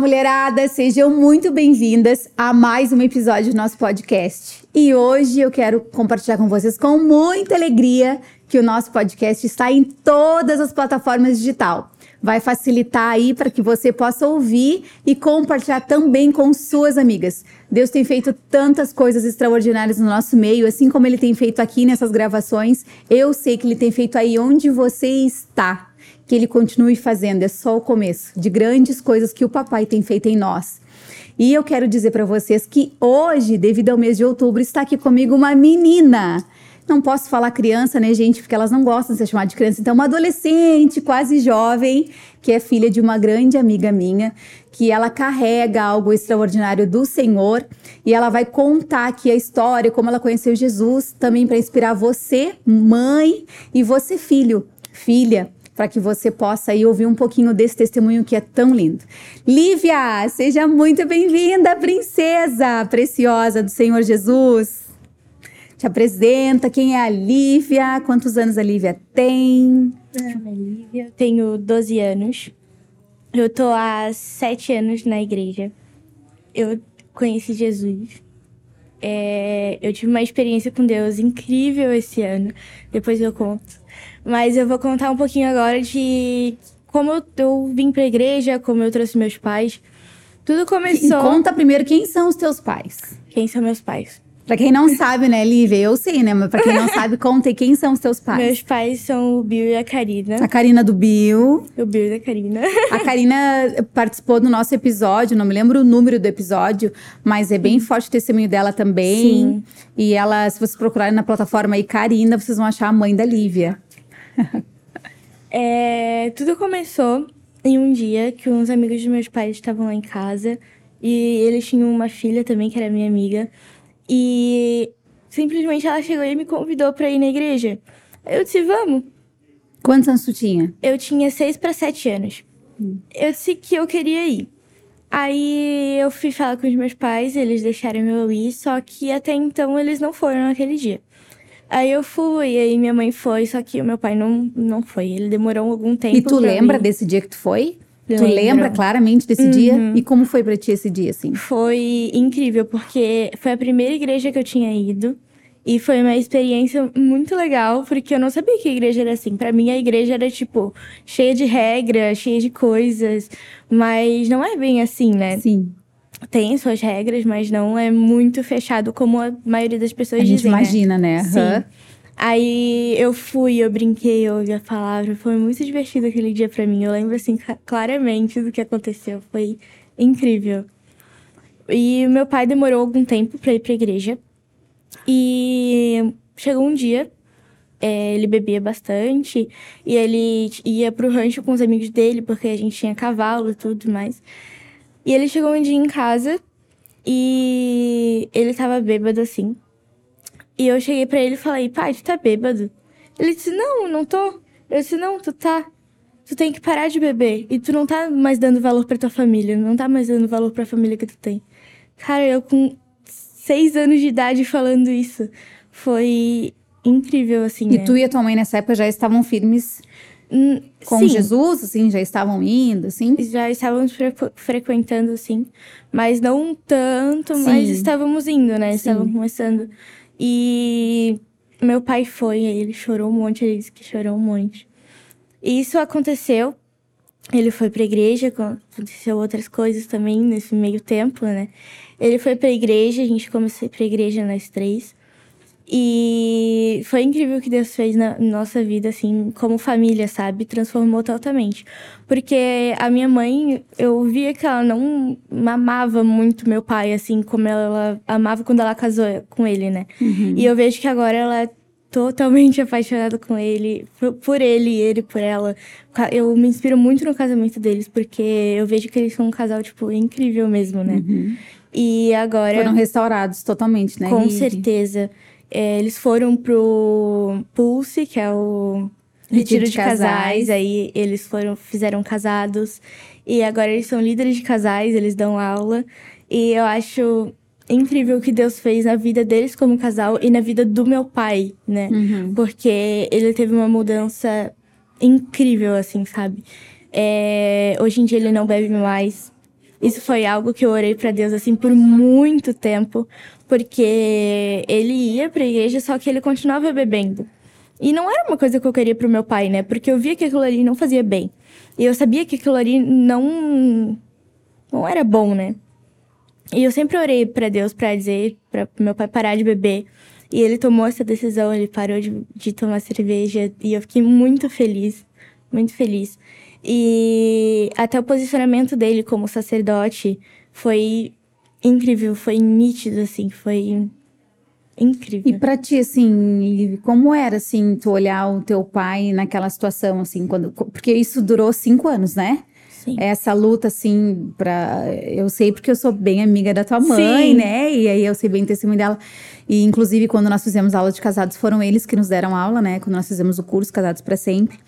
mulherada! Sejam muito bem-vindas a mais um episódio do nosso podcast. E hoje eu quero compartilhar com vocês com muita alegria que o nosso podcast está em todas as plataformas digital. Vai facilitar aí para que você possa ouvir e compartilhar também com suas amigas. Deus tem feito tantas coisas extraordinárias no nosso meio, assim como ele tem feito aqui nessas gravações. Eu sei que ele tem feito aí onde você está que ele continue fazendo, é só o começo de grandes coisas que o papai tem feito em nós. E eu quero dizer para vocês que hoje, devido ao mês de outubro, está aqui comigo uma menina. Não posso falar criança, né, gente? Porque elas não gostam de ser chamadas de criança. Então, uma adolescente, quase jovem, que é filha de uma grande amiga minha, que ela carrega algo extraordinário do Senhor e ela vai contar aqui a história, como ela conheceu Jesus, também para inspirar você, mãe, e você, filho, filha para que você possa aí ouvir um pouquinho desse testemunho que é tão lindo. Lívia, seja muito bem-vinda, princesa preciosa do Senhor Jesus. Te apresenta, quem é a Lívia, quantos anos a Lívia tem? Meu nome é Lívia, tenho 12 anos. Eu tô há 7 anos na igreja. Eu conheci Jesus. É, eu tive uma experiência com Deus incrível esse ano. Depois eu conto. Mas eu vou contar um pouquinho agora de como eu, eu vim pra igreja, como eu trouxe meus pais. Tudo começou. E conta primeiro quem são os teus pais. Quem são meus pais? Pra quem não sabe, né, Lívia? Eu sei, né? Mas pra quem não sabe, conta aí quem são os teus pais. Meus pais são o Bill e a Karina. A Karina do Bill. O Bill e a Karina. A Karina participou do nosso episódio, não me lembro o número do episódio, mas é bem forte o testemunho dela também. Sim. E ela, se vocês procurarem na plataforma aí, Karina, vocês vão achar a mãe da Lívia. é, tudo começou em um dia que uns amigos dos meus pais estavam lá em casa e eles tinham uma filha também, que era minha amiga. E simplesmente ela chegou e me convidou para ir na igreja. Eu disse, vamos. Quantos anos tu tinha? Eu tinha seis para sete anos. Hum. Eu disse que eu queria ir. Aí eu fui falar com os meus pais, eles deixaram eu ir, só que até então eles não foram naquele dia. Aí eu fui, aí minha mãe foi, só que o meu pai não, não foi. Ele demorou algum tempo. E tu lembra mim. desse dia que tu foi? Tu lembra claramente desse uhum. dia? E como foi para ti esse dia, assim? Foi incrível, porque foi a primeira igreja que eu tinha ido. E foi uma experiência muito legal, porque eu não sabia que a igreja era assim. Para mim, a igreja era, tipo, cheia de regras, cheia de coisas. Mas não é bem assim, né? Sim tem suas regras, mas não é muito fechado como a maioria das pessoas a dizem. A gente imagina, né? né? Sim. Aí eu fui, eu brinquei, eu ouvi a palavra. Foi muito divertido aquele dia para mim. Eu lembro, assim, claramente do que aconteceu. Foi incrível. E meu pai demorou algum tempo para ir pra igreja. E chegou um dia, é, ele bebia bastante. E ele ia pro rancho com os amigos dele, porque a gente tinha cavalo e tudo mais. E ele chegou um dia em casa e ele tava bêbado assim. E eu cheguei para ele e falei, pai, tu tá bêbado? Ele disse, não, não tô. Eu disse, não, tu tá. Tu tem que parar de beber. E tu não tá mais dando valor pra tua família. Não tá mais dando valor pra família que tu tem. Cara, eu com seis anos de idade falando isso. Foi incrível, assim. E né? tu e a tua mãe nessa época já estavam firmes com sim. Jesus, assim, já estavam indo, assim? Já estávamos fre frequentando, sim. Mas não tanto, sim. mas estávamos indo, né? Sim. Estávamos começando. E meu pai foi, ele chorou um monte, ele disse que chorou um monte. E isso aconteceu. Ele foi pra igreja, aconteceu outras coisas também nesse meio tempo, né? Ele foi pra igreja, a gente começou pra igreja nós três. E foi incrível o que Deus fez na nossa vida, assim, como família, sabe? Transformou totalmente. Porque a minha mãe, eu via que ela não amava muito meu pai, assim, como ela amava quando ela casou com ele, né? Uhum. E eu vejo que agora ela é totalmente apaixonada com ele, por ele e ele por ela. Eu me inspiro muito no casamento deles, porque eu vejo que eles são um casal, tipo, incrível mesmo, né? Uhum. E agora. Foram restaurados totalmente, né? Com certeza. É, eles foram pro Pulse, que é o retiro, de, de casais. casais. Aí eles foram, fizeram casados. E agora eles são líderes de casais, eles dão aula. E eu acho incrível o que Deus fez na vida deles como casal e na vida do meu pai, né? Uhum. Porque ele teve uma mudança incrível, assim, sabe? É, hoje em dia ele não bebe mais. Isso foi algo que eu orei para Deus assim por muito tempo, porque ele ia para a igreja, só que ele continuava bebendo. E não era uma coisa que eu queria pro meu pai, né? Porque eu via que aquilo ali não fazia bem. E eu sabia que aquilo ali não não era bom, né? E eu sempre orei para Deus para dizer para meu pai parar de beber. E ele tomou essa decisão, ele parou de, de tomar cerveja e eu fiquei muito feliz, muito feliz. E até o posicionamento dele como sacerdote foi incrível, foi nítido, assim, foi incrível. E pra ti, assim, como era, assim, tu olhar o teu pai naquela situação, assim, quando... Porque isso durou cinco anos, né? Sim. Essa luta, assim, pra... Eu sei porque eu sou bem amiga da tua mãe, Sim. né? E aí eu sei bem o testemunho dela. E, inclusive, quando nós fizemos aula de casados, foram eles que nos deram aula, né? Quando nós fizemos o curso Casados para Sempre.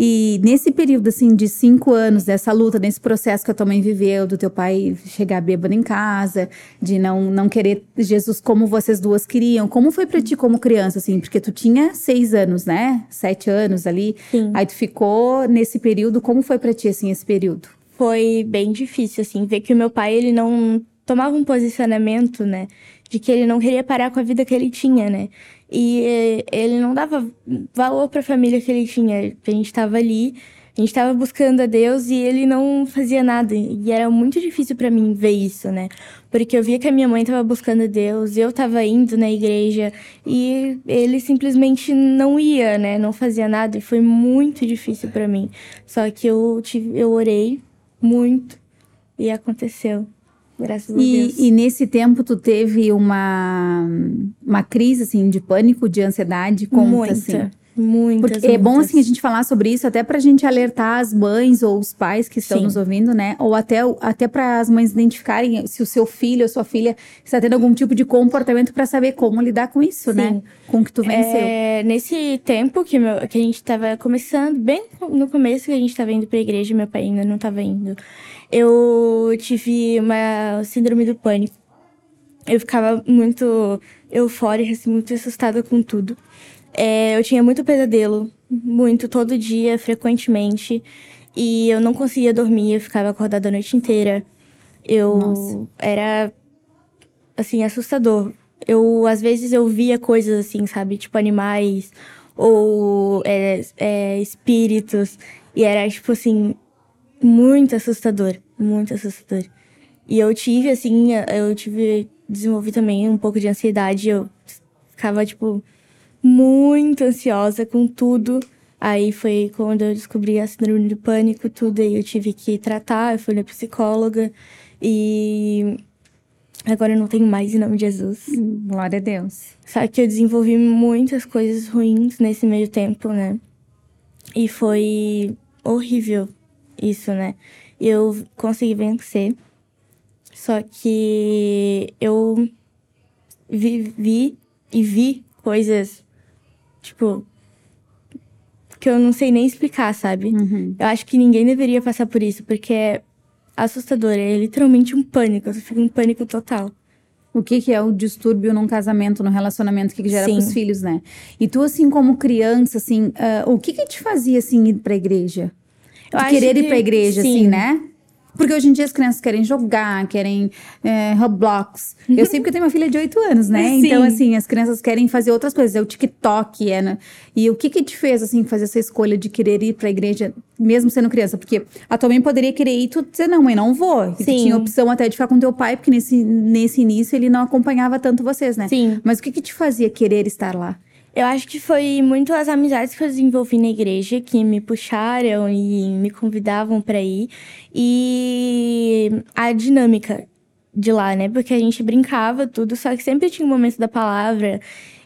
E nesse período, assim, de cinco anos, dessa luta, nesse processo que a tua mãe viveu, do teu pai chegar bêbado em casa, de não, não querer Jesus como vocês duas queriam, como foi pra ti como criança, assim? Porque tu tinha seis anos, né? Sete anos ali. Sim. Aí tu ficou nesse período, como foi pra ti, assim, esse período? Foi bem difícil, assim, ver que o meu pai, ele não tomava um posicionamento, né? De que ele não queria parar com a vida que ele tinha, né? E eh, ele não dava valor para a família que ele tinha. A gente estava ali, a gente estava buscando a Deus e ele não fazia nada. E era muito difícil para mim ver isso, né? Porque eu via que a minha mãe estava buscando a Deus, eu estava indo na igreja e ele simplesmente não ia, né? Não fazia nada e foi muito difícil para mim. Só que eu tive, eu orei muito e aconteceu. Graças a e, Deus. E nesse tempo tu teve uma, uma crise, assim, de pânico, de ansiedade? Conta, Muita. Assim. Muitas, Porque é bom assim a gente falar sobre isso até pra gente alertar as mães ou os pais que estão Sim. nos ouvindo, né? Ou até, até para as mães identificarem se o seu filho ou sua filha está tendo algum tipo de comportamento para saber como lidar com isso, né? Sim. né? Com o que tu venceu. É, nesse tempo que, meu, que a gente estava começando, bem no começo que a gente estava indo pra igreja, meu pai ainda não estava indo eu tive uma síndrome do pânico. Eu ficava muito eufórica, assim, muito assustada com tudo. É, eu tinha muito pesadelo, muito, todo dia, frequentemente. E eu não conseguia dormir, eu ficava acordada a noite inteira. Eu Nossa. era, assim, assustador. Eu, às vezes, eu via coisas assim, sabe? Tipo, animais ou é, é, espíritos. E era, tipo assim, muito assustador, muito assustador. E eu tive, assim, eu tive, desenvolvi também um pouco de ansiedade. Eu ficava, tipo, muito ansiosa com tudo. Aí foi quando eu descobri a síndrome do pânico, tudo. Aí eu tive que tratar, eu fui na psicóloga. E agora eu não tenho mais, em nome de Jesus. Glória a Deus. Só que eu desenvolvi muitas coisas ruins nesse meio tempo, né? E foi horrível isso, né? Eu consegui vencer. Só que eu vivi e vi coisas, tipo, que eu não sei nem explicar, sabe? Uhum. Eu acho que ninguém deveria passar por isso, porque é assustador, é literalmente um pânico, você fica um pânico total. O que, que é o distúrbio num casamento, num relacionamento, que, que gera para os filhos, né? E tu, assim, como criança, assim, uh, o que que te fazia, assim, ir pra igreja? Eu de querer que, ir pra igreja, assim, sim. assim, né? Porque hoje em dia as crianças querem jogar, querem é, Roblox. Eu sei porque eu tenho uma filha de 8 anos, né? Sim. Então, assim, as crianças querem fazer outras coisas. É o TikTok, é, né? E o que que te fez, assim, fazer essa escolha de querer ir pra igreja, mesmo sendo criança? Porque a tua mãe poderia querer ir e tu dizer, não, mãe, não vou. E tinha opção até de ficar com teu pai, porque nesse, nesse início ele não acompanhava tanto vocês, né? Sim. Mas o que que te fazia querer estar lá? Eu acho que foi muito as amizades que eu desenvolvi na igreja que me puxaram e me convidavam para ir. E a dinâmica de lá, né? Porque a gente brincava tudo, só que sempre tinha um momento da palavra.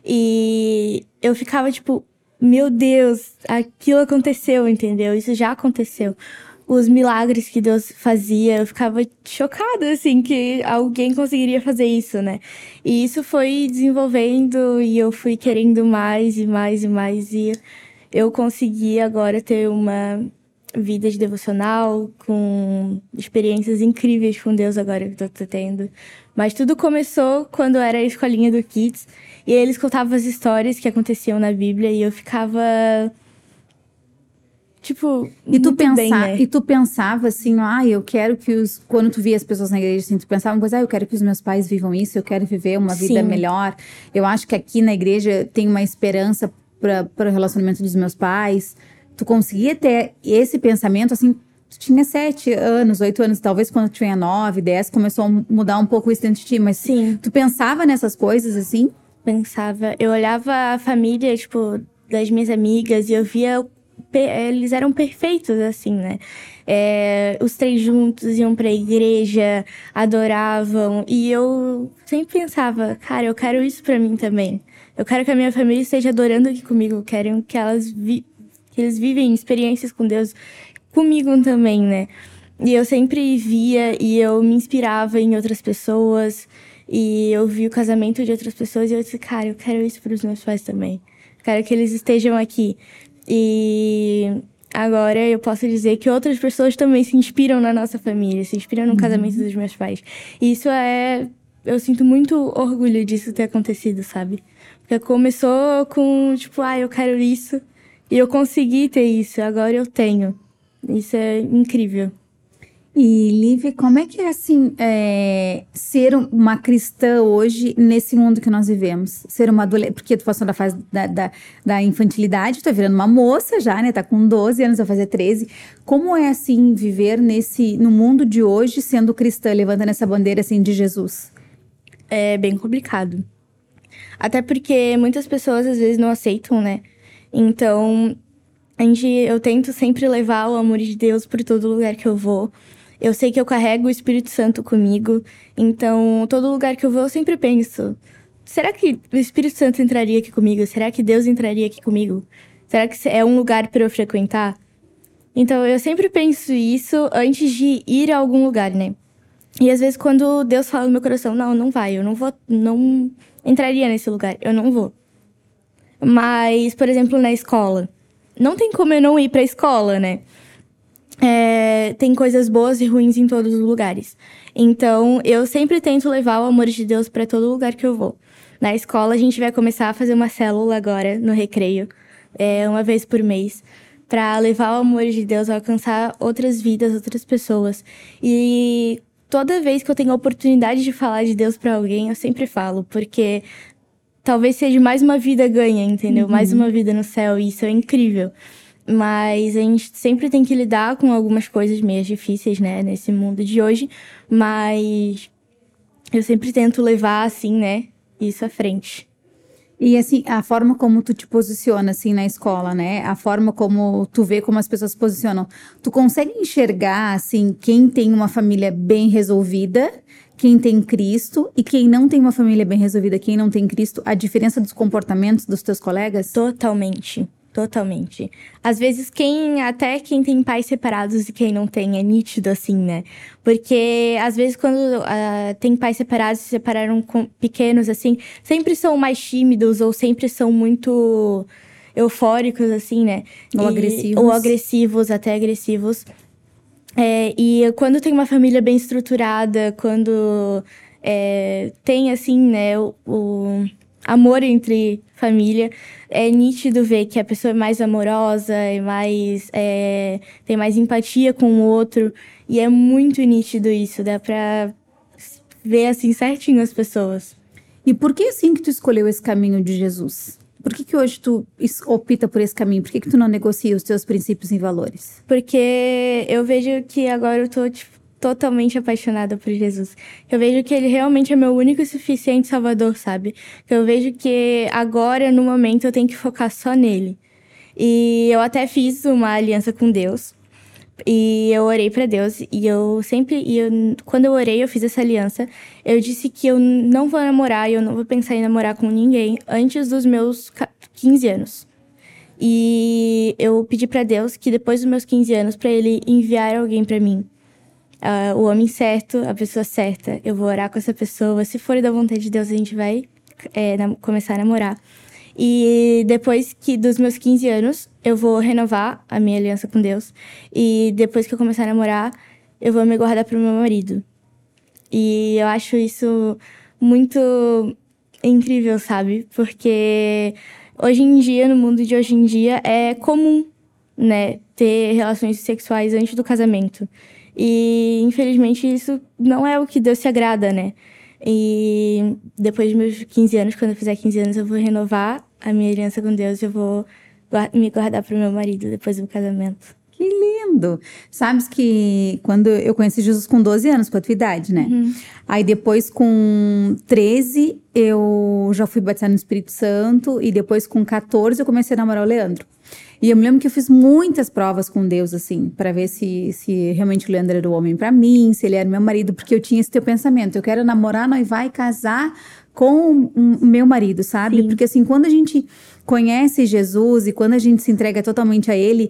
E eu ficava tipo, meu Deus, aquilo aconteceu, entendeu? Isso já aconteceu os milagres que Deus fazia, eu ficava chocada, assim, que alguém conseguiria fazer isso, né? E isso foi desenvolvendo e eu fui querendo mais e mais e mais. E eu consegui agora ter uma vida de devocional, com experiências incríveis com Deus agora que eu tô tendo. Mas tudo começou quando era a escolinha do Kids. E eles contavam as histórias que aconteciam na Bíblia e eu ficava tipo, e tu pensar, bem, né? E tu pensava assim, ah, eu quero que os... Quando tu via as pessoas na igreja, assim, tu pensava, pois, ah, eu quero que os meus pais vivam isso, eu quero viver uma vida Sim. melhor. Eu acho que aqui na igreja tem uma esperança para o relacionamento dos meus pais. Tu conseguia ter esse pensamento, assim, tu tinha sete anos, oito anos, talvez quando tu tinha nove, dez, começou a mudar um pouco isso dentro de ti, mas Sim. tu pensava nessas coisas, assim? Pensava. Eu olhava a família, tipo, das minhas amigas e eu via eles eram perfeitos, assim, né? É, os três juntos iam pra igreja, adoravam. E eu sempre pensava, cara, eu quero isso pra mim também. Eu quero que a minha família esteja adorando aqui comigo. Eu quero que elas vi que eles vivem experiências com Deus comigo também, né? E eu sempre via e eu me inspirava em outras pessoas. E eu vi o casamento de outras pessoas e eu disse, cara, eu quero isso para os meus pais também. Quero que eles estejam aqui. E agora eu posso dizer que outras pessoas também se inspiram na nossa família, se inspiram no uhum. casamento dos meus pais. E isso é. Eu sinto muito orgulho disso ter acontecido, sabe? Porque começou com, tipo, ah, eu quero isso. E eu consegui ter isso, agora eu tenho. Isso é incrível. E, Liv, como é que é assim é, ser uma cristã hoje nesse mundo que nós vivemos? Ser uma adolescente, porque tu passou da fase da, da, da, infantilidade, tu tá virando uma moça já, né? Tá com 12 anos, vai fazer 13. Como é assim viver nesse no mundo de hoje sendo cristã, levantando essa bandeira assim de Jesus? É bem complicado. Até porque muitas pessoas às vezes não aceitam, né? Então, a gente, eu tento sempre levar o amor de Deus por todo lugar que eu vou. Eu sei que eu carrego o Espírito Santo comigo, então todo lugar que eu vou eu sempre penso: será que o Espírito Santo entraria aqui comigo? Será que Deus entraria aqui comigo? Será que é um lugar para eu frequentar? Então eu sempre penso isso antes de ir a algum lugar, né? E às vezes quando Deus fala no meu coração: não, não vai, eu não vou, não entraria nesse lugar, eu não vou. Mas, por exemplo, na escola, não tem como eu não ir para a escola, né? É, tem coisas boas e ruins em todos os lugares. Então, eu sempre tento levar o amor de Deus para todo lugar que eu vou. Na escola, a gente vai começar a fazer uma célula agora, no recreio, é, uma vez por mês, para levar o amor de Deus a alcançar outras vidas, outras pessoas. E toda vez que eu tenho a oportunidade de falar de Deus para alguém, eu sempre falo, porque talvez seja mais uma vida ganha, entendeu? Uhum. Mais uma vida no céu, e isso é incrível. Mas a gente sempre tem que lidar com algumas coisas meio difíceis, né, nesse mundo de hoje. Mas eu sempre tento levar, assim, né, isso à frente. E assim, a forma como tu te posiciona assim na escola, né? A forma como tu vê como as pessoas se posicionam. Tu consegue enxergar assim quem tem uma família bem resolvida, quem tem Cristo e quem não tem uma família bem resolvida, quem não tem Cristo, a diferença dos comportamentos dos teus colegas? Totalmente. Totalmente. Às vezes, quem, até quem tem pais separados e quem não tem, é nítido assim, né? Porque, às vezes, quando uh, tem pais separados e se separaram com pequenos, assim, sempre são mais tímidos ou sempre são muito eufóricos, assim, né? Ou e, agressivos. Ou agressivos, até agressivos. É, e quando tem uma família bem estruturada, quando é, tem, assim, né, o, o amor entre família, é nítido ver que a pessoa é mais amorosa, é mais, é, tem mais empatia com o outro. E é muito nítido isso, dá pra ver assim certinho as pessoas. E por que assim que tu escolheu esse caminho de Jesus? Por que, que hoje tu opta por esse caminho? Por que, que tu não negocia os teus princípios e valores? Porque eu vejo que agora eu tô, tipo, totalmente apaixonada por Jesus. Eu vejo que ele realmente é meu único e suficiente salvador, sabe? Eu vejo que agora, no momento, eu tenho que focar só nele. E eu até fiz uma aliança com Deus. E eu orei para Deus e eu sempre e eu, quando eu orei, eu fiz essa aliança. Eu disse que eu não vou namorar e eu não vou pensar em namorar com ninguém antes dos meus 15 anos. E eu pedi para Deus que depois dos meus 15 anos para ele enviar alguém para mim uh, o homem certo, a pessoa certa. Eu vou orar com essa pessoa. Se for da vontade de Deus, a gente vai é, começar a namorar. E depois que dos meus 15 anos, eu vou renovar a minha aliança com Deus. E depois que eu começar a namorar, eu vou me guardar para o meu marido. E eu acho isso muito incrível, sabe? Porque hoje em dia, no mundo de hoje em dia, é comum né, ter relações sexuais antes do casamento. E infelizmente isso não é o que Deus se agrada, né? E depois dos meus 15 anos, quando eu fizer 15 anos, eu vou renovar a minha aliança com Deus, eu vou me guardar para o meu marido depois do casamento. Que lindo! Sabes que quando eu conheci Jesus com 12 anos, com a tua idade, né? Uhum. Aí depois com 13 eu já fui batizada no Espírito Santo e depois com 14 eu comecei a namorar o Leandro. E eu me lembro que eu fiz muitas provas com Deus, assim, para ver se, se realmente o Leandro era o homem para mim, se ele era meu marido, porque eu tinha esse teu pensamento. Eu quero namorar, noivar e casar com o meu marido, sabe? Sim. Porque assim, quando a gente conhece Jesus e quando a gente se entrega totalmente a Ele,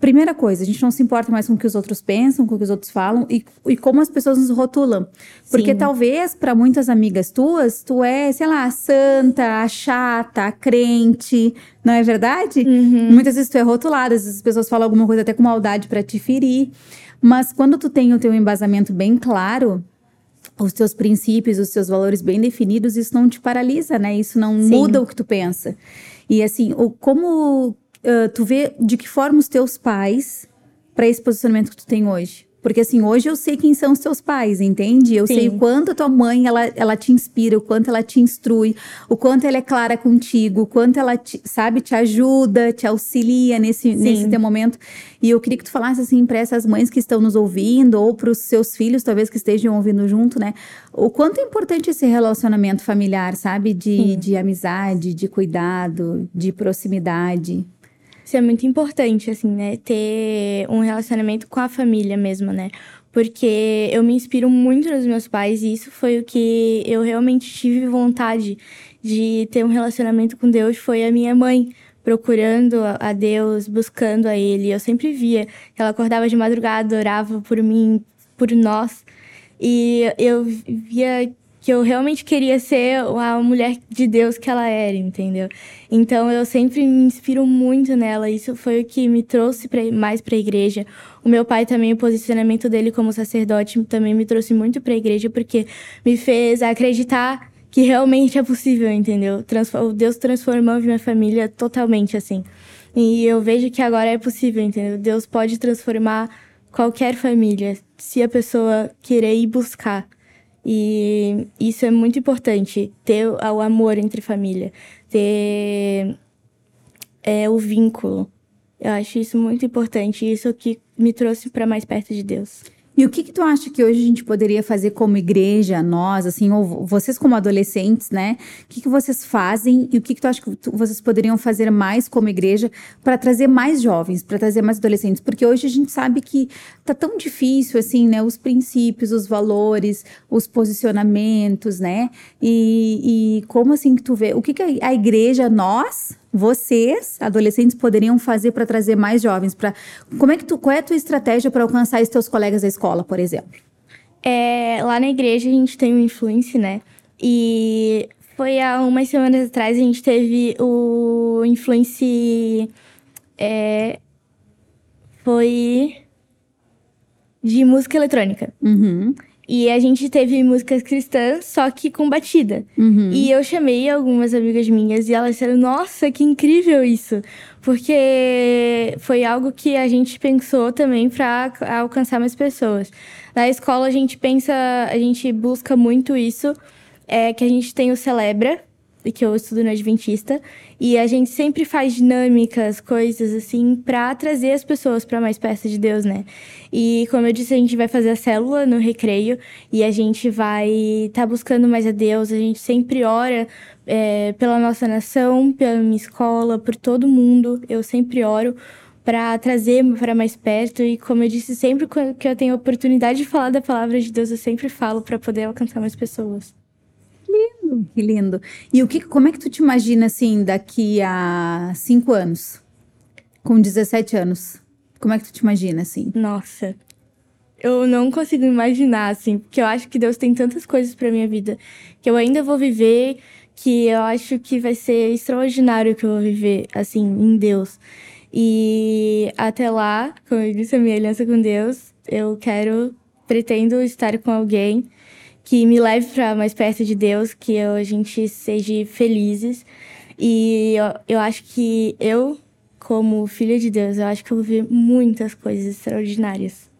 Primeira coisa, a gente não se importa mais com o que os outros pensam, com o que os outros falam e, e como as pessoas nos rotulam. Porque Sim. talvez para muitas amigas tuas, tu é, sei lá, a santa, a chata, a crente, não é verdade? Uhum. Muitas vezes tu é rotulada, às vezes as pessoas falam alguma coisa até com maldade para te ferir. Mas quando tu tem o teu embasamento bem claro, os teus princípios, os teus valores bem definidos, isso não te paralisa, né? Isso não Sim. muda o que tu pensa. E assim, o, como uh, tu vê de que forma os teus pais para esse posicionamento que tu tem hoje? Porque assim, hoje eu sei quem são os teus pais, entende? Eu Sim. sei o quanto a tua mãe, ela, ela te inspira, o quanto ela te instrui, o quanto ela é clara contigo, o quanto ela, te, sabe, te ajuda, te auxilia nesse, nesse teu momento. E eu queria que tu falasse assim para essas mães que estão nos ouvindo, ou para os seus filhos, talvez que estejam ouvindo junto, né? O quanto é importante esse relacionamento familiar, sabe? De, de amizade, de cuidado, de proximidade. Isso é muito importante, assim, né? Ter um relacionamento com a família mesmo, né? Porque eu me inspiro muito nos meus pais e isso foi o que eu realmente tive vontade de ter um relacionamento com Deus. Foi a minha mãe procurando a Deus, buscando a Ele. Eu sempre via que ela acordava de madrugada, orava por mim, por nós. E eu via que eu realmente queria ser a mulher de Deus que ela era, entendeu? Então eu sempre me inspiro muito nela. Isso foi o que me trouxe pra, mais para a igreja. O meu pai também, o posicionamento dele como sacerdote também me trouxe muito para a igreja porque me fez acreditar que realmente é possível, entendeu? Transform Deus transformou minha família totalmente assim. E eu vejo que agora é possível, entendeu? Deus pode transformar qualquer família se a pessoa querer ir buscar. E isso é muito importante, ter o amor entre família, ter é, o vínculo. Eu acho isso muito importante, isso que me trouxe para mais perto de Deus. E o que, que tu acha que hoje a gente poderia fazer como igreja, nós, assim, ou vocês como adolescentes, né? O que, que vocês fazem e o que, que tu acha que tu, vocês poderiam fazer mais como igreja para trazer mais jovens, para trazer mais adolescentes? Porque hoje a gente sabe que tá tão difícil, assim, né? Os princípios, os valores, os posicionamentos, né? E, e como assim que tu vê? O que, que a igreja, nós, vocês, adolescentes, poderiam fazer para trazer mais jovens? Para como é que tu, qual é a tua estratégia para alcançar os teus colegas da escola, por exemplo? É, lá na igreja a gente tem o Influence, né? E foi há umas semanas atrás a gente teve o Influence. É, foi de música eletrônica. Uhum. E a gente teve músicas cristãs, só que com batida. Uhum. E eu chamei algumas amigas minhas e elas disseram: Nossa, que incrível isso! Porque foi algo que a gente pensou também para alcançar mais pessoas. Na escola a gente pensa, a gente busca muito isso, é que a gente tem o Celebra, que eu estudo no Adventista, e a gente sempre faz dinâmicas, coisas assim, para trazer as pessoas para mais perto de Deus, né? E como eu disse, a gente vai fazer a célula no recreio e a gente vai estar tá buscando mais a Deus, a gente sempre ora é, pela nossa nação, pela minha escola, por todo mundo, eu sempre oro para trazer para mais perto. E como eu disse sempre que eu tenho a oportunidade de falar da palavra de Deus eu sempre falo para poder alcançar mais pessoas que lindo. E o que, como é que tu te imagina assim daqui a cinco anos? Com 17 anos. Como é que tu te imagina assim? Nossa. Eu não consigo imaginar, assim, porque eu acho que Deus tem tantas coisas pra minha vida que eu ainda vou viver, que eu acho que vai ser extraordinário que eu vou viver, assim, em Deus. E até lá, como eu disse, a minha aliança com Deus, eu quero, pretendo estar com alguém que me leve para mais perto de Deus, que eu, a gente seja felizes. E eu, eu acho que eu como filha de Deus, eu acho que eu vi muitas coisas extraordinárias.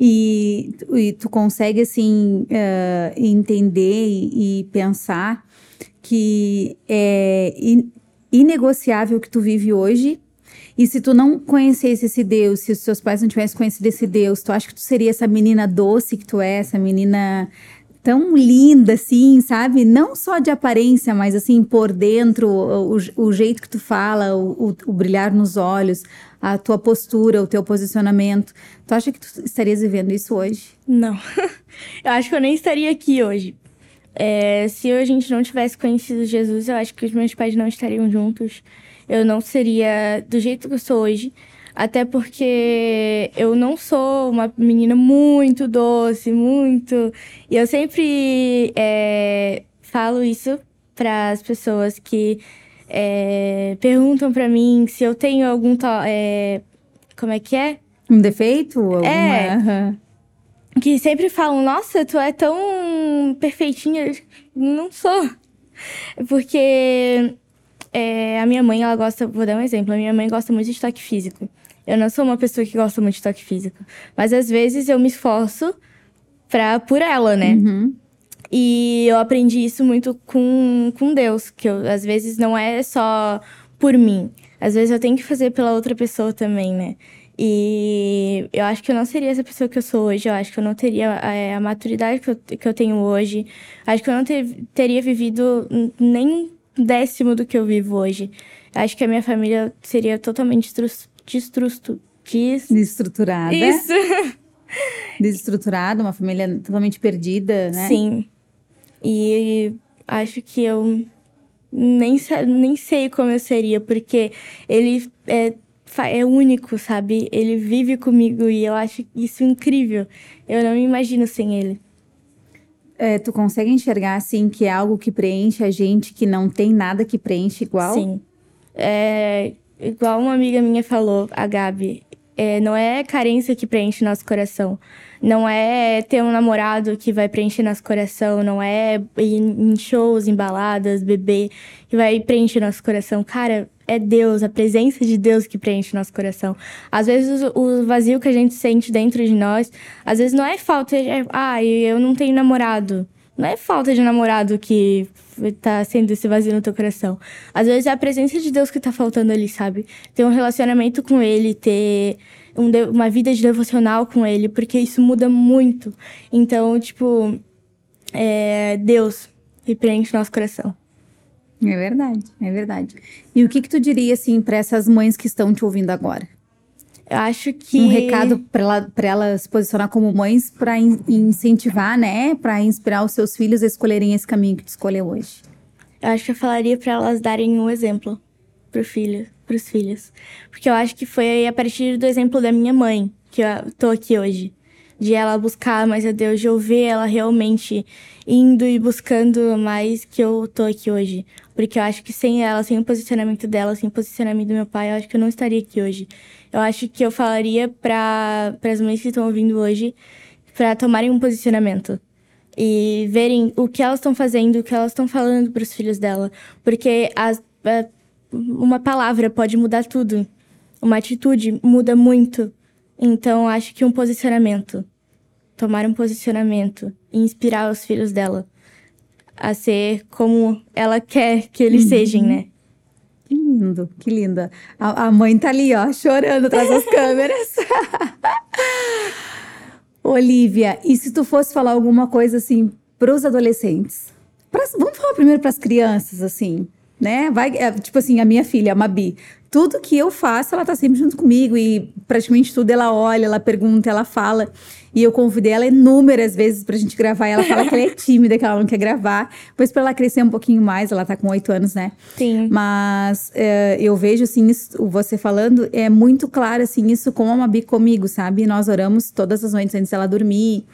E, e tu consegue, assim, uh, entender e, e, pensar que é in, inegociável que tu vive hoje. E se tu não conhecesse esse Deus, se os seus pais não tivessem conhecido esse Deus, tu acha que tu seria essa menina doce que tu é, essa menina tão linda, assim, sabe? Não só de aparência, mas assim, por dentro, o, o jeito que tu fala, o, o, brilhar nos olhos, a tua postura, o teu posicionamento. Tu acha que tu estarias vivendo isso hoje? Não. eu acho que eu nem estaria aqui hoje. É, se a gente não tivesse conhecido Jesus, eu acho que os meus pais não estariam juntos. Eu não seria do jeito que eu sou hoje. Até porque eu não sou uma menina muito doce, muito. E eu sempre é, falo isso para as pessoas que é, perguntam para mim se eu tenho algum. É, como é que é? Um defeito? Alguma... É. Que sempre falam, nossa, tu é tão perfeitinha. Não sou. Porque é, a minha mãe, ela gosta. Vou dar um exemplo. A minha mãe gosta muito de toque físico. Eu não sou uma pessoa que gosta muito de toque físico. Mas às vezes eu me esforço pra, por ela, né? Uhum. E eu aprendi isso muito com, com Deus, que eu, às vezes não é só por mim. Às vezes eu tenho que fazer pela outra pessoa também, né? E eu acho que eu não seria essa pessoa que eu sou hoje. Eu acho que eu não teria a, é, a maturidade que eu, que eu tenho hoje. Acho que eu não ter, teria vivido nem um décimo do que eu vivo hoje. Acho que a minha família seria totalmente Des... Desestruturada. Isso. Desestruturada, uma família totalmente perdida, né? Sim. E acho que eu nem, nem sei como eu seria, porque ele é, é único, sabe? Ele vive comigo e eu acho isso incrível. Eu não me imagino sem ele. É, tu consegue enxergar, assim, que é algo que preenche a gente, que não tem nada que preenche igual? Sim. É, igual uma amiga minha falou, a Gabi, é, não é carência que preenche nosso coração. Não é ter um namorado que vai preencher nosso coração. Não é ir em shows, em baladas, beber, que vai preencher nosso coração. Cara, é Deus, a presença de Deus que preenche nosso coração. Às vezes o, vazio que a gente sente dentro de nós, às vezes não é falta de, ah, eu não tenho namorado. Não é falta de namorado que tá sendo esse vazio no teu coração. Às vezes é a presença de Deus que tá faltando ali, sabe? Ter um relacionamento com Ele, ter um uma vida de devocional com Ele, porque isso muda muito. Então, tipo, é Deus que preenche nosso coração. É verdade, é verdade. E o que que tu diria, assim, para essas mães que estão te ouvindo agora? Eu acho que. Um recado para ela, ela se posicionar como mães para in, incentivar, né? Para inspirar os seus filhos a escolherem esse caminho que tu escolheu hoje. Eu acho que eu falaria para elas darem um exemplo pro filho, pros filhos. Porque eu acho que foi a partir do exemplo da minha mãe que eu tô aqui hoje. De ela buscar mais a Deus, de eu ver ela realmente indo e buscando mais que eu tô aqui hoje. Porque eu acho que sem ela, sem o posicionamento dela, sem o posicionamento do meu pai, eu acho que eu não estaria aqui hoje eu acho que eu falaria para as mães que estão ouvindo hoje para tomarem um posicionamento e verem o que elas estão fazendo, o que elas estão falando para os filhos dela, porque as, a, uma palavra pode mudar tudo, uma atitude muda muito. Então, acho que um posicionamento, tomar um posicionamento e inspirar os filhos dela a ser como ela quer que eles uhum. sejam, né? Que lindo, que linda. A, a mãe tá ali, ó, chorando atrás das câmeras. Olivia, e se tu fosse falar alguma coisa assim pros adolescentes? Pra, vamos falar primeiro pras crianças, assim, né? Vai, é, tipo assim, a minha filha, a Mabi, tudo que eu faço, ela tá sempre junto comigo e praticamente tudo ela olha, ela pergunta, ela fala. E eu convidei ela inúmeras vezes pra gente gravar. E ela fala que ela é tímida, que ela não quer gravar. Depois, pra ela crescer um pouquinho mais, ela tá com oito anos, né? Sim. Mas é, eu vejo, assim, isso, você falando, é muito claro, assim, isso com a Mabi comigo, sabe? Nós oramos todas as noites antes dela dormir.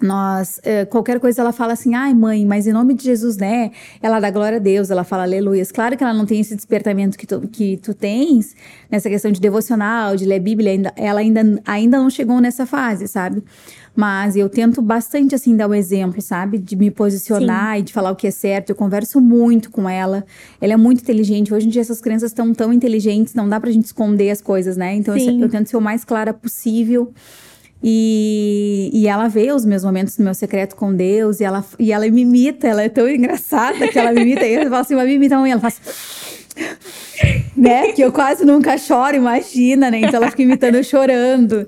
Nós é, qualquer coisa ela fala assim, ai mãe, mas em nome de Jesus, né? Ela dá glória a Deus, ela fala aleluias. Claro que ela não tem esse despertamento que tu, que tu tens nessa questão de devocional, de ler Bíblia, ainda, ela ainda, ainda não chegou nessa fase, sabe? Mas eu tento bastante, assim, dar o um exemplo, sabe? De me posicionar Sim. e de falar o que é certo. Eu converso muito com ela. Ela é muito inteligente. Hoje em dia, essas crianças estão tão inteligentes, não dá pra gente esconder as coisas, né? Então, eu, eu tento ser o mais clara possível. E, e ela vê os meus momentos no meu secreto com Deus e ela, e ela me imita, ela é tão engraçada que ela me imita. e eu falo assim, mas me imita e ela faz. né? Que eu quase nunca choro, imagina, né? Então ela fica imitando eu chorando.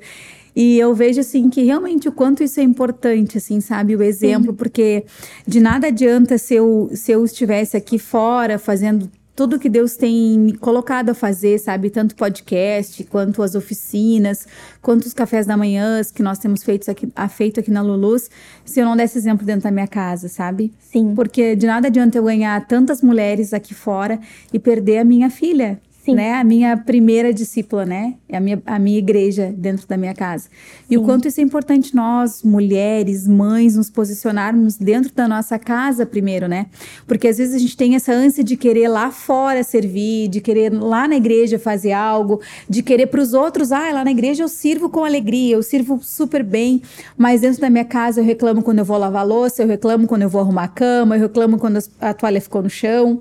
E eu vejo, assim, que realmente o quanto isso é importante, assim, sabe? O exemplo, Sim. porque de nada adianta se eu, se eu estivesse aqui fora fazendo tudo que Deus tem me colocado a fazer, sabe? Tanto podcast, quanto as oficinas, quanto os cafés da manhã que nós temos feito aqui, feito aqui na Lulus, se eu não desse exemplo dentro da minha casa, sabe? Sim. Porque de nada adianta eu ganhar tantas mulheres aqui fora e perder a minha filha, Sim. né? A minha primeira discípula, né? É a minha, a minha igreja dentro da minha casa. E Sim. o quanto isso é importante nós, mulheres, mães, nos posicionarmos dentro da nossa casa primeiro, né? Porque às vezes a gente tem essa ânsia de querer lá fora servir, de querer lá na igreja fazer algo, de querer para os outros, ah, lá na igreja eu sirvo com alegria, eu sirvo super bem, mas dentro da minha casa eu reclamo quando eu vou lavar louça, eu reclamo quando eu vou arrumar a cama, eu reclamo quando a toalha ficou no chão.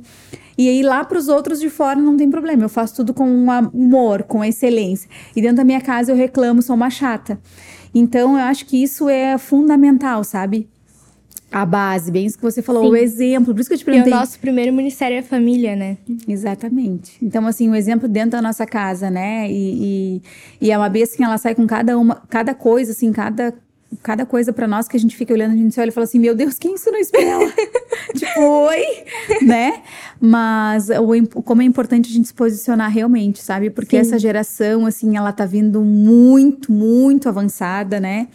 E aí lá para os outros de fora não tem problema. Eu faço tudo com um amor, com excelência. E dentro da minha casa eu reclamo, sou uma chata. Então eu acho que isso é fundamental, sabe? A base, bem isso que você falou, Sim. o exemplo. Por isso que eu te perguntei. E o nosso primeiro ministério é a família, né? Exatamente. Então, assim, o exemplo dentro da nossa casa, né? E, e, e a Mabi, assim, ela sai com cada uma, cada coisa, assim, cada cada coisa para nós que a gente fica olhando, a gente olha e fala assim: Meu Deus, quem isso pra ela? tipo, oi, né? Mas o, como é importante a gente se posicionar realmente, sabe? Porque Sim. essa geração, assim, ela tá vindo muito, muito avançada, né?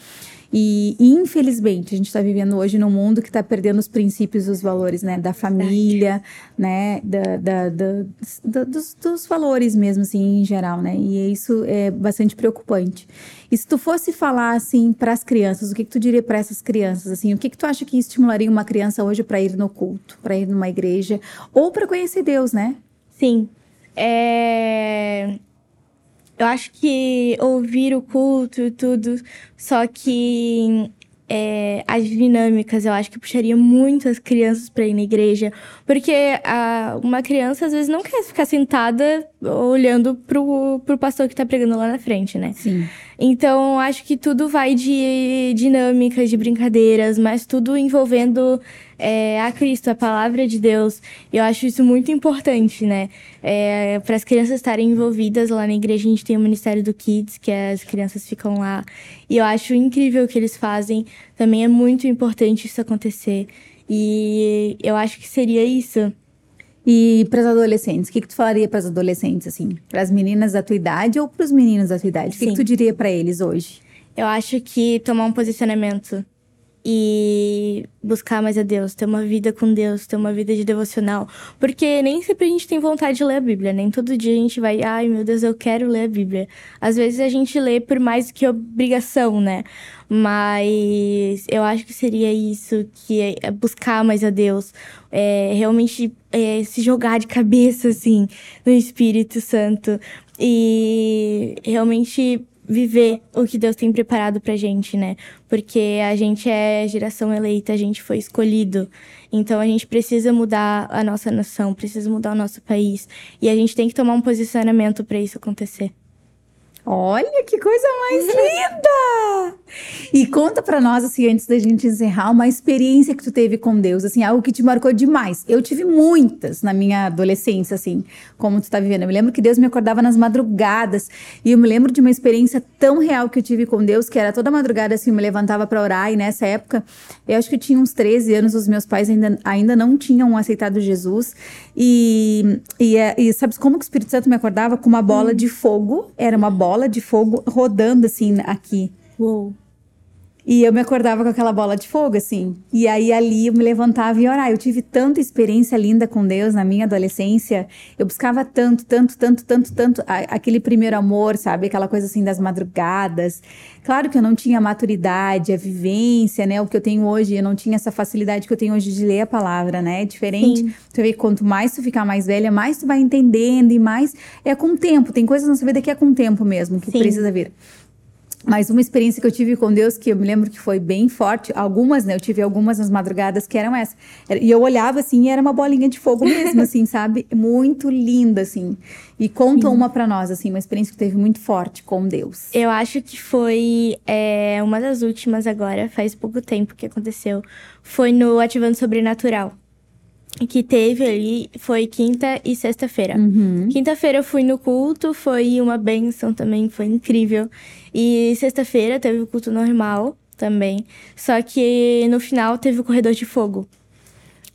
E, infelizmente, a gente está vivendo hoje num mundo que está perdendo os princípios e os valores, né? Da família, né? Da, da, da, da dos, dos, valores mesmo, assim, em geral, né? E isso é bastante preocupante. E se tu fosse falar, assim, para as crianças, o que, que tu diria para essas crianças, assim? O que, que tu acha que estimularia uma criança hoje para ir no culto, para ir numa igreja ou para conhecer Deus, né? Sim. É... Eu acho que ouvir o culto e tudo, só que é, as dinâmicas, eu acho que puxaria muito as crianças para ir na igreja. Porque a, uma criança, às vezes, não quer ficar sentada olhando pro, pro pastor que tá pregando lá na frente, né? Sim. Então, acho que tudo vai de dinâmicas, de brincadeiras, mas tudo envolvendo é, a Cristo, a palavra de Deus. Eu acho isso muito importante, né? É, Para as crianças estarem envolvidas lá na igreja, a gente tem o Ministério do Kids, que as crianças ficam lá. E eu acho incrível o que eles fazem. Também é muito importante isso acontecer. E eu acho que seria isso. E para os adolescentes, o que, que tu falaria para as adolescentes, assim? Para as meninas da tua idade ou para os meninos da tua idade? O que, que tu diria para eles hoje? Eu acho que tomar um posicionamento e buscar mais a Deus, ter uma vida com Deus, ter uma vida de devocional. Porque nem sempre a gente tem vontade de ler a Bíblia, nem todo dia a gente vai, ai meu Deus, eu quero ler a Bíblia. Às vezes a gente lê por mais que obrigação, né? Mas eu acho que seria isso, que é buscar mais a Deus, é realmente é, se jogar de cabeça, assim, no Espírito Santo. E realmente viver o que Deus tem preparado pra gente, né? Porque a gente é geração eleita, a gente foi escolhido. Então a gente precisa mudar a nossa nação, precisa mudar o nosso país. E a gente tem que tomar um posicionamento para isso acontecer. Olha que coisa mais linda! E conta para nós, assim, antes da gente encerrar, uma experiência que tu teve com Deus, assim, algo que te marcou demais. Eu tive muitas na minha adolescência, assim, como tu tá vivendo. Eu me lembro que Deus me acordava nas madrugadas. E eu me lembro de uma experiência tão real que eu tive com Deus, que era toda madrugada, assim, eu me levantava para orar. E nessa época, eu acho que eu tinha uns 13 anos, os meus pais ainda, ainda não tinham aceitado Jesus. E, e, e sabe como que o Espírito Santo me acordava? Com uma bola hum. de fogo. Era uma bola bola de fogo rodando assim aqui. Uou. E eu me acordava com aquela bola de fogo, assim. E aí ali eu me levantava e orar. Eu tive tanta experiência linda com Deus na minha adolescência. Eu buscava tanto, tanto, tanto, tanto, tanto. aquele primeiro amor, sabe? Aquela coisa assim das madrugadas. Claro que eu não tinha a maturidade, a vivência, né? O que eu tenho hoje. Eu não tinha essa facilidade que eu tenho hoje de ler a palavra, né? É diferente. Sim. Tu vê que quanto mais tu ficar mais velha, mais tu vai entendendo e mais. É com o tempo. Tem coisas na sua vida que é com o tempo mesmo, que Sim. precisa vir. Mas uma experiência que eu tive com Deus, que eu me lembro que foi bem forte, algumas, né? Eu tive algumas nas madrugadas que eram essas. E eu olhava assim e era uma bolinha de fogo mesmo, assim, sabe? Muito linda, assim. E conta Sim. uma para nós, assim, uma experiência que teve muito forte com Deus. Eu acho que foi é, uma das últimas agora, faz pouco tempo que aconteceu. Foi no Ativando Sobrenatural que teve ali foi quinta e sexta-feira. Uhum. Quinta-feira eu fui no culto, foi uma benção também, foi incrível. E sexta-feira teve o culto normal também. Só que no final teve o corredor de fogo.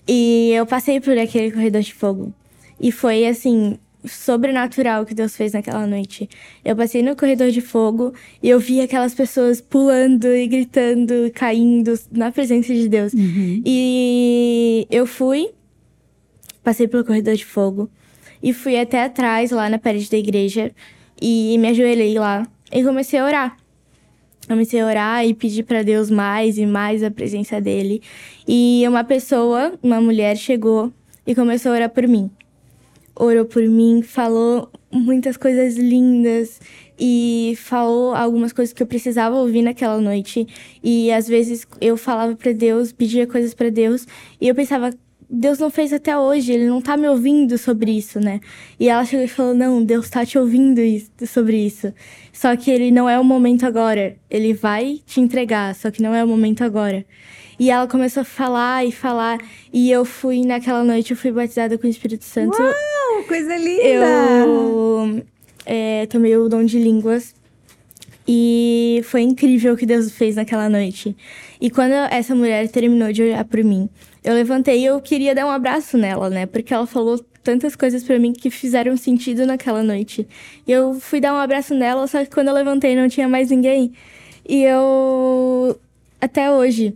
E eu passei por aquele corredor de fogo. E foi assim, sobrenatural que Deus fez naquela noite. Eu passei no corredor de fogo e eu vi aquelas pessoas pulando e gritando, caindo na presença de Deus. Uhum. E eu fui passei pelo corredor de fogo e fui até atrás, lá na parede da igreja, e me ajoelhei lá e comecei a orar. Comecei a orar e pedir para Deus mais e mais a presença dele. E uma pessoa, uma mulher, chegou e começou a orar por mim. Orou por mim, falou muitas coisas lindas e falou algumas coisas que eu precisava ouvir naquela noite. E às vezes eu falava para Deus, pedia coisas para Deus, e eu pensava, Deus não fez até hoje, ele não tá me ouvindo sobre isso, né? E ela chegou e falou: Não, Deus tá te ouvindo isso, sobre isso. Só que ele não é o momento agora. Ele vai te entregar, só que não é o momento agora. E ela começou a falar e falar. E eu fui, naquela noite, eu fui batizada com o Espírito Santo. Uau, coisa linda! Eu é, tomei o dom de línguas. E foi incrível o que Deus fez naquela noite. E quando essa mulher terminou de olhar para mim, eu levantei e eu queria dar um abraço nela, né? Porque ela falou tantas coisas para mim que fizeram sentido naquela noite. E eu fui dar um abraço nela, só que quando eu levantei não tinha mais ninguém. E eu até hoje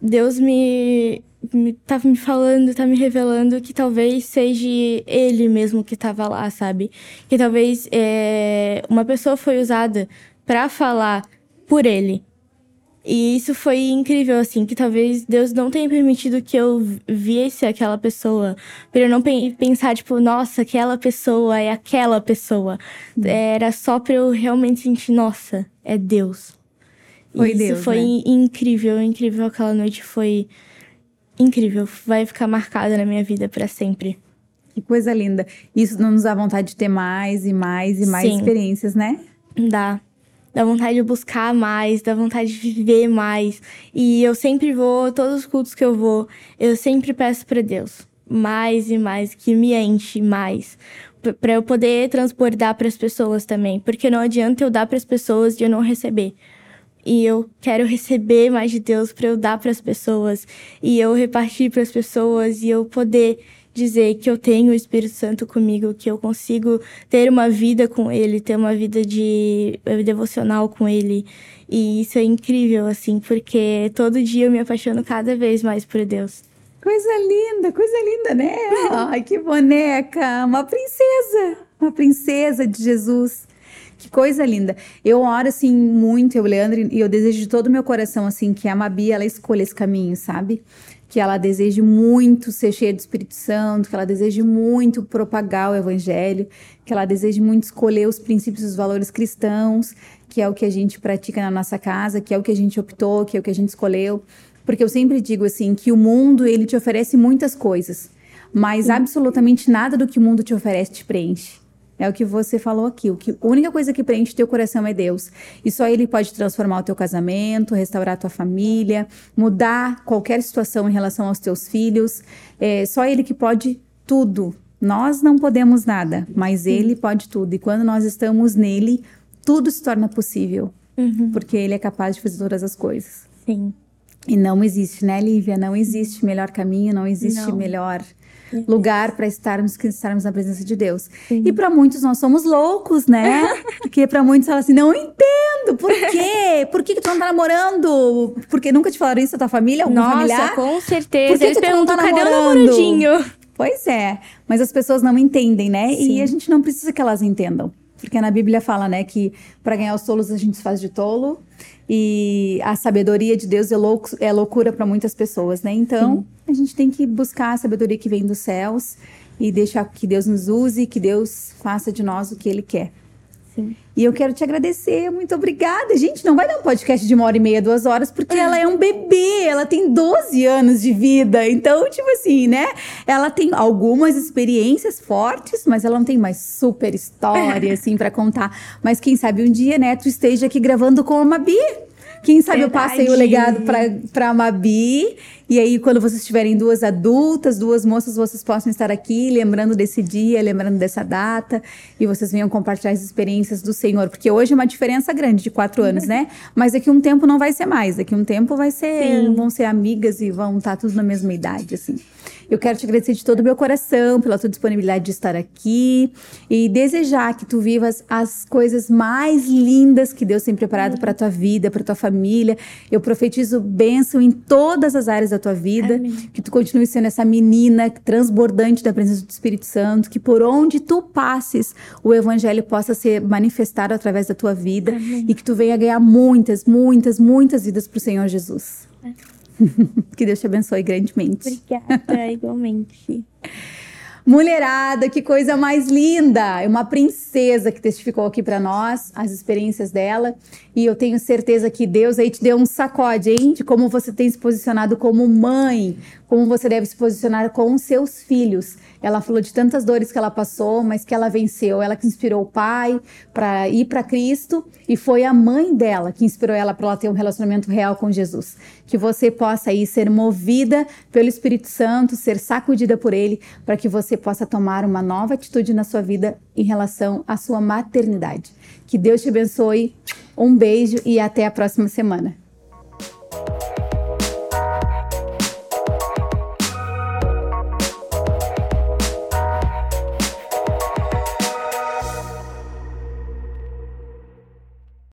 Deus me me, tá me falando, tá me revelando que talvez seja ele mesmo que tava lá, sabe? Que talvez é, uma pessoa foi usada para falar por ele. E isso foi incrível, assim, que talvez Deus não tenha permitido que eu visse aquela pessoa. Pra eu não pensar, tipo, nossa, aquela pessoa é aquela pessoa. Hum. Era só pra eu realmente sentir, nossa, é Deus. Foi isso Deus, foi né? incrível, incrível. Aquela noite foi incrível. Vai ficar marcada na minha vida para sempre. Que coisa linda. Isso não nos dá vontade de ter mais e mais e mais Sim. experiências, né? Dá dá vontade de buscar mais, dá vontade de viver mais. E eu sempre vou, todos os cultos que eu vou, eu sempre peço para Deus mais e mais, que me enche mais, para eu poder transbordar para as pessoas também, porque não adianta eu dar para as pessoas e eu não receber. E eu quero receber mais de Deus para eu dar para as pessoas e eu repartir para as pessoas e eu poder dizer que eu tenho o Espírito Santo comigo, que eu consigo ter uma vida com ele, ter uma vida de eh, devocional com ele. E isso é incrível, assim, porque todo dia eu me apaixono cada vez mais por Deus. Coisa linda, coisa linda, né? Ai, que boneca! Uma princesa! Uma princesa de Jesus. Que coisa linda. Eu oro, assim, muito, eu, Leandro, e eu desejo de todo o meu coração, assim, que a Mabi, ela escolha esse caminho, sabe? Que ela deseje muito ser cheia do Espírito Santo, que ela deseje muito propagar o Evangelho, que ela deseje muito escolher os princípios e os valores cristãos, que é o que a gente pratica na nossa casa, que é o que a gente optou, que é o que a gente escolheu. Porque eu sempre digo assim, que o mundo, ele te oferece muitas coisas, mas absolutamente nada do que o mundo te oferece te preenche. É o que você falou aqui. O que, a única coisa que preenche teu coração é Deus. E só Ele pode transformar o teu casamento, restaurar a tua família, mudar qualquer situação em relação aos teus filhos. É só Ele que pode tudo. Nós não podemos nada, mas Ele pode tudo. E quando nós estamos nele, tudo se torna possível. Uhum. Porque Ele é capaz de fazer todas as coisas. Sim. E não existe, né, Lívia? Não existe melhor caminho, não existe não. melhor lugar para estarmos, estarmos na presença de Deus. Sim. E para muitos nós somos loucos, né? Porque para muitos fala assim, não entendo, por quê? Por que, que tu não tá namorando? Porque nunca te falaram isso da tua família, algum Nossa, familiar? com certeza. Por que Eles que perguntam, tá cadê o namoradinho? Pois é, mas as pessoas não entendem, né? Sim. E a gente não precisa que elas entendam. Porque na Bíblia fala, né, que para ganhar os tolos a gente se faz de tolo e a sabedoria de Deus é, louco, é loucura para muitas pessoas, né? Então, Sim. A gente tem que buscar a sabedoria que vem dos céus e deixar que Deus nos use, que Deus faça de nós o que Ele quer. Sim. E eu quero te agradecer, muito obrigada. Gente, não vai dar um podcast de uma hora e meia, duas horas, porque ela é um bebê, ela tem 12 anos de vida. Então, tipo assim, né? Ela tem algumas experiências fortes, mas ela não tem mais super história, assim, para contar. Mas quem sabe um dia, né, tu esteja aqui gravando com a Mabi. Quem sabe Verdade. eu passei o legado para a Mabi. E aí, quando vocês tiverem duas adultas, duas moças, vocês possam estar aqui lembrando desse dia, lembrando dessa data. E vocês venham compartilhar as experiências do Senhor. Porque hoje é uma diferença grande de quatro anos, né? Mas daqui um tempo não vai ser mais. Daqui um tempo vai ser. Sim. Vão ser amigas e vão estar todos na mesma idade, assim. Eu quero te agradecer de todo o meu coração pela tua disponibilidade de estar aqui e desejar que tu vivas as coisas mais lindas que Deus tem preparado para a tua vida, para tua família. Eu profetizo bênção em todas as áreas da tua vida, Amém. que tu continue sendo essa menina transbordante da presença do Espírito Santo, que por onde tu passes, o evangelho possa ser manifestado através da tua vida Amém. e que tu venha ganhar muitas, muitas, muitas vidas para o Senhor Jesus. Que Deus te abençoe grandemente. Obrigada, igualmente. Mulherada, que coisa mais linda! É uma princesa que testificou aqui para nós as experiências dela. E eu tenho certeza que Deus aí te deu um sacode, hein? De como você tem se posicionado como mãe, como você deve se posicionar com os seus filhos. Ela falou de tantas dores que ela passou, mas que ela venceu. Ela que inspirou o pai para ir para Cristo e foi a mãe dela que inspirou ela para ela ter um relacionamento real com Jesus. Que você possa aí ser movida pelo Espírito Santo, ser sacudida por ele, para que você possa tomar uma nova atitude na sua vida em relação à sua maternidade. Que Deus te abençoe. Um beijo e até a próxima semana.